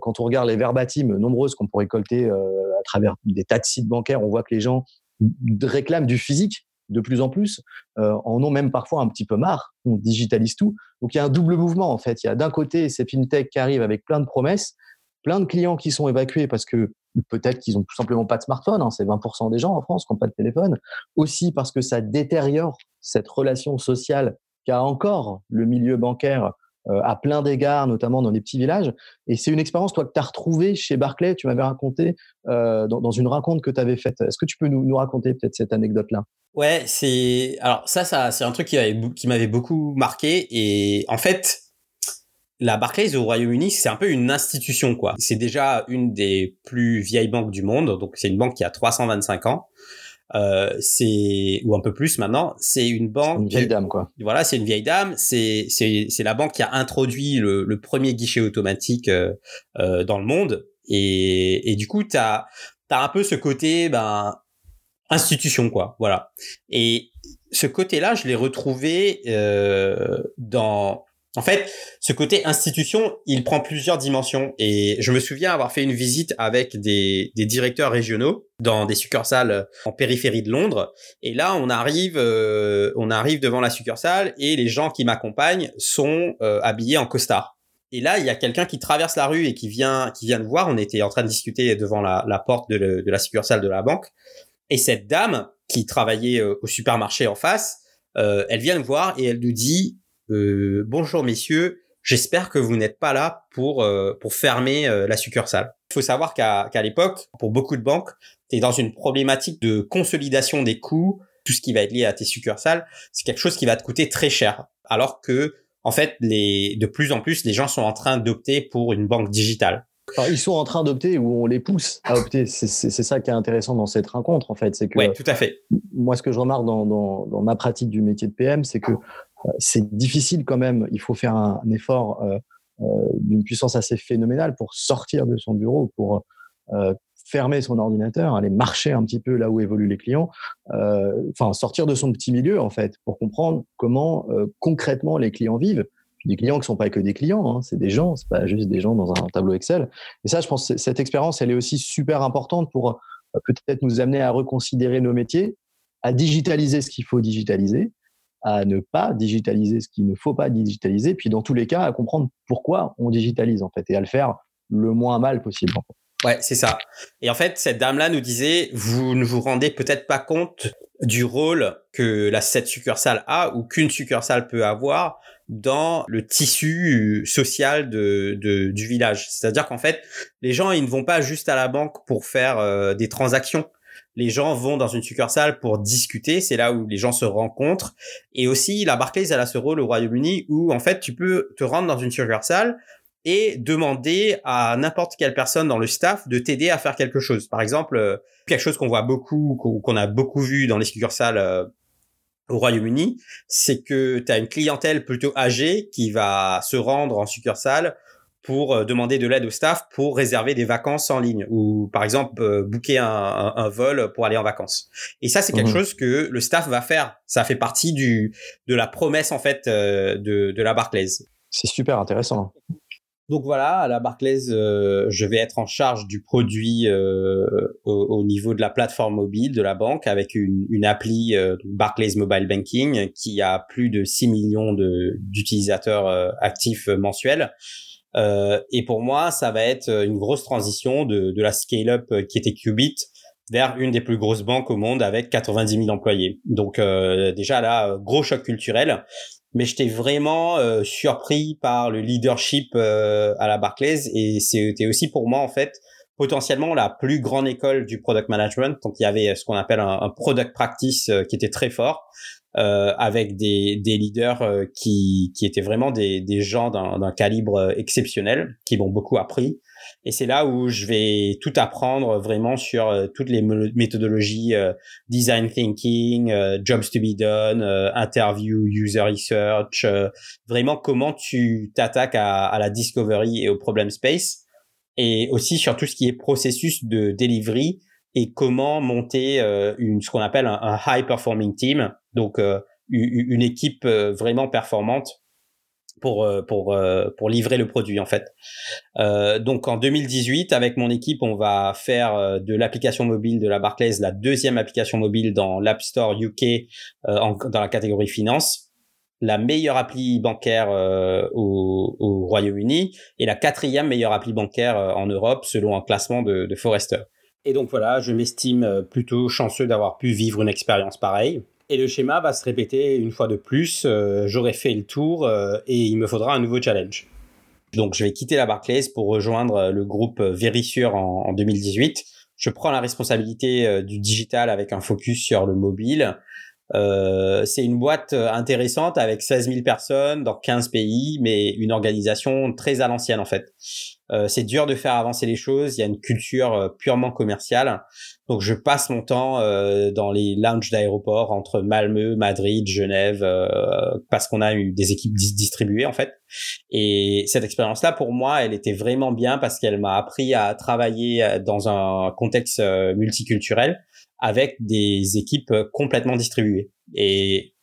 Speaker 2: Quand on regarde les verbatimes nombreuses qu'on pourrait récolter à travers des tas de sites bancaires, on voit que les gens réclament du physique de plus en plus, en ont même parfois un petit peu marre, on digitalise tout. Donc il y a un double mouvement en fait. Il y a d'un côté ces fintechs qui arrivent avec plein de promesses, plein de clients qui sont évacués parce que peut-être qu'ils ont tout simplement pas de smartphone, hein, c'est 20% des gens en France qui n'ont pas de téléphone, aussi parce que ça détériore cette relation sociale qu'a encore le milieu bancaire euh, à plein d'égards, notamment dans les petits villages. Et c'est une expérience, toi, que tu as retrouvée chez Barclay, tu m'avais raconté euh, dans, une rencontre que tu avais faite. Est-ce que tu peux nous, nous raconter peut-être cette anecdote-là?
Speaker 1: Ouais, c'est alors ça, ça c'est un truc qui m'avait beaucoup marqué. Et en fait, la Barclays au Royaume-Uni, c'est un peu une institution, quoi. C'est déjà une des plus vieilles banques du monde, donc c'est une banque qui a 325 ans. Euh, c'est ou un peu plus maintenant. C'est une banque.
Speaker 2: Une vieille dame, quoi.
Speaker 1: Voilà, c'est une vieille dame. C'est c'est c'est la banque qui a introduit le, le premier guichet automatique euh, euh, dans le monde. Et et du coup, t'as t'as un peu ce côté ben institution, quoi. Voilà. Et ce côté-là, je l'ai retrouvé euh, dans en fait, ce côté institution, il prend plusieurs dimensions. Et je me souviens avoir fait une visite avec des, directeurs régionaux dans des succursales en périphérie de Londres. Et là, on arrive, euh, on arrive devant la succursale et les gens qui m'accompagnent sont euh, habillés en costard. Et là, il y a quelqu'un qui traverse la rue et qui vient, qui vient de voir. On était en train de discuter devant la, porte de, la succursale de la banque. Et cette dame qui travaillait euh, au supermarché en face, elle vient de voir et elle nous dit euh, bonjour messieurs, j'espère que vous n'êtes pas là pour euh, pour fermer euh, la succursale. Il faut savoir qu'à qu'à l'époque, pour beaucoup de banques, tu es dans une problématique de consolidation des coûts, tout ce qui va être lié à tes succursales, c'est quelque chose qui va te coûter très cher. Alors que en fait, les de plus en plus, les gens sont en train d'opter pour une banque digitale.
Speaker 2: ils sont en train d'opter ou on les pousse à opter. C'est ça qui est intéressant dans cette rencontre, en fait. C'est que.
Speaker 1: Ouais, tout à fait.
Speaker 2: Moi, ce que je remarque dans, dans, dans ma pratique du métier de PM, c'est que c'est difficile quand même. Il faut faire un, effort euh, euh, d'une puissance assez phénoménale pour sortir de son bureau, pour euh, fermer son ordinateur, aller marcher un petit peu là où évoluent les clients, sortir de son petit milieu en fait, pour comprendre comment concrètement les clients vivent. des clients qui sont pas que des clients, hein, c'est des gens, c'est pas juste des gens dans un tableau Excel. Et ça, je pense, que cette expérience, elle est aussi super importante pour peut-être nous amener à reconsidérer nos métiers, à digitaliser ce qu'il faut digitaliser, à ne pas digitaliser ce qu'il ne faut pas digitaliser, puis dans tous les cas, à comprendre pourquoi on digitalise, en fait, et à le faire le moins mal possible.
Speaker 1: Ouais, c'est ça. Et en fait, cette dame-là nous disait, vous ne vous rendez peut-être pas compte du rôle que la cette succursale a ou qu'une succursale peut avoir dans le tissu social de, du village. C'est-à-dire qu'en fait, les gens, ils ne vont pas juste à la banque pour faire euh, des transactions les gens vont dans une succursale pour discuter, c'est là où les gens se rencontrent. Et aussi, la Barclays, elle a ce rôle au Royaume-Uni où, en fait, tu peux te rendre dans une succursale et demander à n'importe quelle personne dans le staff de t'aider à faire quelque chose. Par exemple, euh, quelque chose qu'on voit beaucoup, qu'on a beaucoup vu dans les succursales euh, au Royaume-Uni, c'est que tu as une clientèle plutôt âgée qui va se rendre en succursale pour euh, demander de l'aide au staff pour réserver des vacances en ligne ou par exemple euh, booker un, vol pour aller en vacances. Et ça c'est quelque mhm. chose que le staff va faire. Ça fait partie du de la promesse en fait euh, de, de la Barclays.
Speaker 2: C'est super intéressant.
Speaker 1: Donc voilà, à la Barclays, je vais être en charge du produit au, niveau de la plateforme mobile de la banque avec une, une appli Barclays Mobile Banking qui a plus de 6 millions d'utilisateurs actifs mensuels. Euh, et pour moi, ça va être une grosse transition de, la scale-up qui était Qubit vers une des plus grosses banques au monde avec 90 000 employés. Donc euh, déjà là, gros choc culturel. Mais j'étais vraiment euh, surpris par le leadership à la Barclays et c'était aussi pour moi en fait potentiellement la plus grande école du product management. Donc il y avait ce qu'on appelle un product practice qui était très fort. Avec des, des leaders qui, qui étaient vraiment des, des gens d'un calibre exceptionnel, qui m'ont beaucoup appris. Et c'est là où je vais tout apprendre vraiment sur euh, toutes les méthodologies euh, design thinking, euh, jobs to be done, interview, user research, vraiment comment tu t'attaques à, à, la discovery et au problem space, et aussi sur tout ce qui est processus de delivery et comment monter une ce qu'on appelle un, high performing team, donc une équipe vraiment performante pour euh, pour euh, pour livrer le produit en fait. Euh, donc en 2018 avec mon équipe on va faire de l'application mobile de la Barclays la deuxième application mobile dans l'App Store UK dans la catégorie finance, la meilleure appli bancaire au, au Royaume-Uni et la quatrième meilleure appli bancaire en Europe selon un classement de, de Forrester. Et donc voilà, je m'estime plutôt chanceux d'avoir pu vivre une expérience pareille. Et le schéma va se répéter une fois de plus. Euh, j'aurai fait le tour euh, et il me faudra un nouveau challenge. Donc je vais quitter la Barclays pour rejoindre le groupe Verisure en, en 2018. Je prends la responsabilité euh, du digital avec un focus sur le mobile. C'est une boîte intéressante avec 16 000 personnes dans 15 pays, mais une organisation très à l'ancienne en fait. Euh, c'est dur de faire avancer les choses. Il y a une culture euh, purement commerciale. Donc, je passe mon temps euh, dans les lounges d'aéroports entre Malmö, Madrid, Genève, parce qu'on a eu des équipes distribuées en fait. Et cette expérience-là, pour moi, elle était vraiment bien parce qu'elle m'a appris à travailler dans un contexte multiculturel avec des équipes complètement distribuées. Et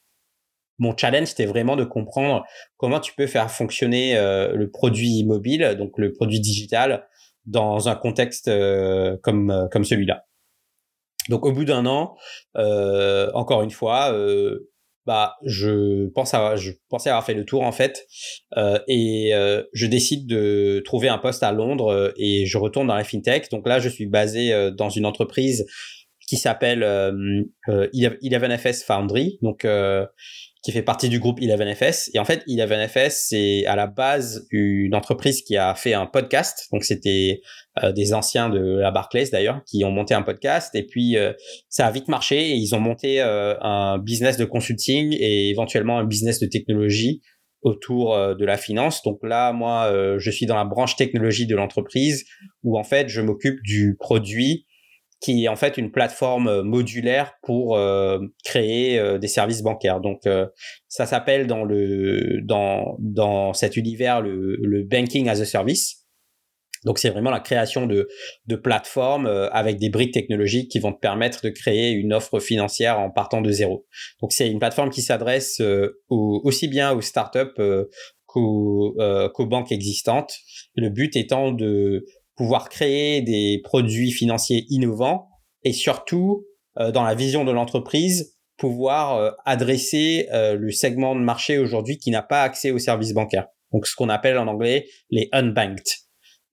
Speaker 1: mon challenge, c'était vraiment de comprendre comment tu peux faire fonctionner euh, le produit mobile, donc le produit digital, dans un contexte euh, comme, euh, comme celui-là. Donc au bout d'un an, encore une fois, bah je pense avoir, je pensais avoir fait le tour en fait, et je décide de trouver un poste à Londres et je retourne dans la fintech. Donc là, je suis basé dans une entreprise qui s'appelle 11FS Foundry. Donc qui fait partie du groupe 11FS. Et en fait, 11FS, c'est à la base une entreprise qui a fait un podcast. Donc, c'était euh, des anciens de la Barclays d'ailleurs qui ont monté un podcast. Et puis, euh, ça a vite marché et ils ont monté euh, un business de consulting et éventuellement un business de technologie autour de la finance. Donc là, moi, je suis dans la branche technologie de l'entreprise où en fait, je m'occupe du produit qui est en fait une plateforme euh, modulaire pour euh, créer euh, des services bancaires. Donc ça s'appelle dans le dans dans cet univers le, le banking as a service. Donc c'est vraiment la création de, de plateformes avec des briques technologiques qui vont te permettre de créer une offre financière en partant de zéro. Donc c'est une plateforme qui s'adresse aussi bien aux startups qu'aux, qu'aux banques existantes. Le but étant de pouvoir créer des produits financiers innovants et surtout, euh, dans la vision de l'entreprise, pouvoir euh, adresser euh, le segment de marché aujourd'hui qui n'a pas accès aux services bancaires. Donc ce qu'on appelle en anglais les unbanked.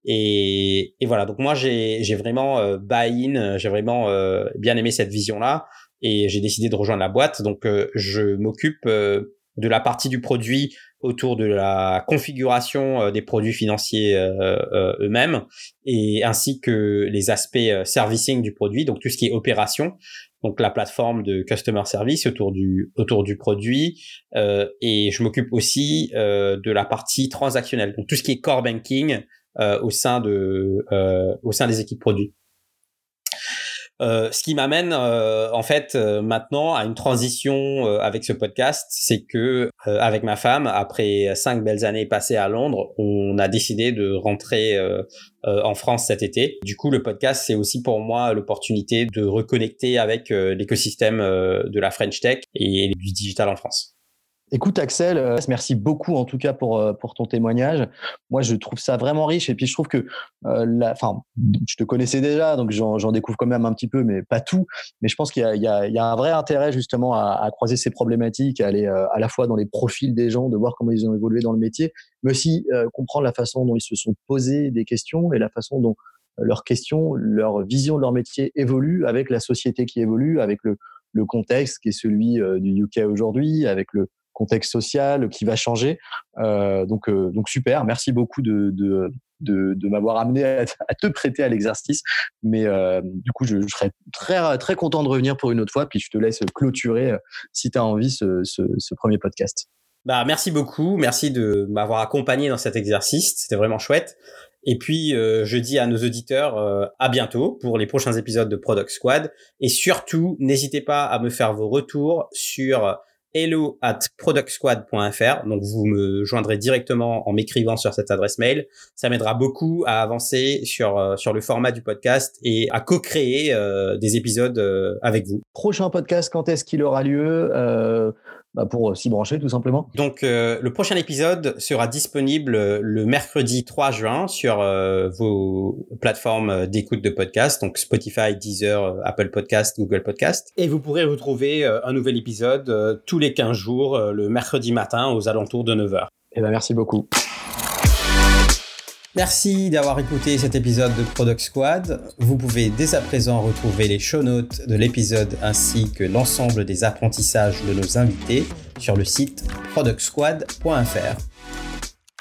Speaker 1: Et, et voilà, donc moi j'ai vraiment buy-in, j'ai vraiment bien aimé cette vision-là et j'ai décidé de rejoindre la boîte. Donc je m'occupe de la partie du produit autour de la configuration euh, des produits financiers euh, euh, eux-mêmes et ainsi que les aspects servicing du produit, donc tout ce qui est opération, donc la plateforme de customer service autour du autour du produit et je m'occupe aussi de la partie transactionnelle, donc tout ce qui est core banking au sein de au sein des équipes produits. Euh, ce qui m'amène euh, en fait euh, maintenant à une transition avec ce podcast, c'est que avec ma femme, après cinq belles années passées à Londres, on a décidé de rentrer en France cet été. Du coup, le podcast, c'est aussi pour moi l'opportunité de reconnecter avec l'écosystème de la French Tech et du digital en France.
Speaker 2: Écoute Axel, euh, merci beaucoup en tout cas pour, euh, pour ton témoignage. Moi, je trouve ça vraiment riche et puis je trouve que, euh, enfin, je te connaissais déjà, donc j'en découvre quand même un petit peu, mais pas tout. Mais je pense qu'il y, y, y, a un vrai intérêt justement à, à croiser ces problématiques, à aller à la fois dans les profils des gens, de voir comment ils ont évolué dans le métier, mais aussi comprendre la façon dont ils se sont posés des questions et la façon dont leurs questions, leur vision de leur métier évolue avec la société qui évolue, avec le, le contexte qui est celui du UK aujourd'hui, avec le, contexte social qui va changer. Euh, donc, euh, donc super. Merci beaucoup de, de, de m'avoir amené à, te prêter à l'exercice. Mais du coup, je, serais très, très content de revenir pour une autre fois. Puis je te laisse clôturer, si tu as envie, ce, ce, premier podcast.
Speaker 1: Bah, merci beaucoup. Merci de m'avoir accompagné dans cet exercice. C'était vraiment chouette. Et puis, euh, je dis à nos auditeurs euh, à bientôt pour les prochains épisodes de Product Squad. Et surtout, n'hésitez pas à me faire vos retours sur hello at productsquad.fr. Donc, vous me joindrez directement en m'écrivant sur cette adresse mail. Ça m'aidera beaucoup à avancer sur, euh, sur le format du podcast et à co-créer des épisodes avec vous.
Speaker 2: Prochain podcast, quand est-ce qu'il aura lieu? Bah, pour s'y brancher tout simplement.
Speaker 1: Donc euh, le prochain épisode sera disponible euh, le mercredi 3 juin sur euh, vos plateformes d'écoute de podcast, donc Spotify, Deezer, Apple Podcast, Google Podcast. Et vous pourrez retrouver un nouvel épisode tous les 15 jours le mercredi matin aux alentours de 9h.
Speaker 2: Eh ben merci beaucoup.
Speaker 1: Merci d'avoir écouté cet épisode de Product Squad. Vous pouvez dès à présent retrouver les show notes de l'épisode ainsi que l'ensemble des apprentissages de nos invités sur le site productsquad.fr.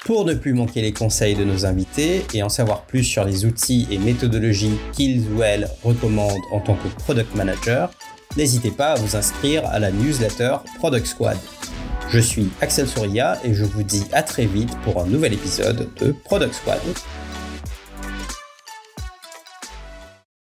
Speaker 1: Pour ne plus manquer les conseils de nos invités et en savoir plus sur les outils et méthodologies qu'ils ou elles recommandent en tant que product manager, n'hésitez pas à vous inscrire à la newsletter Product Squad. Je suis Axel Souria et je vous dis à très vite pour un nouvel épisode de Product Squad.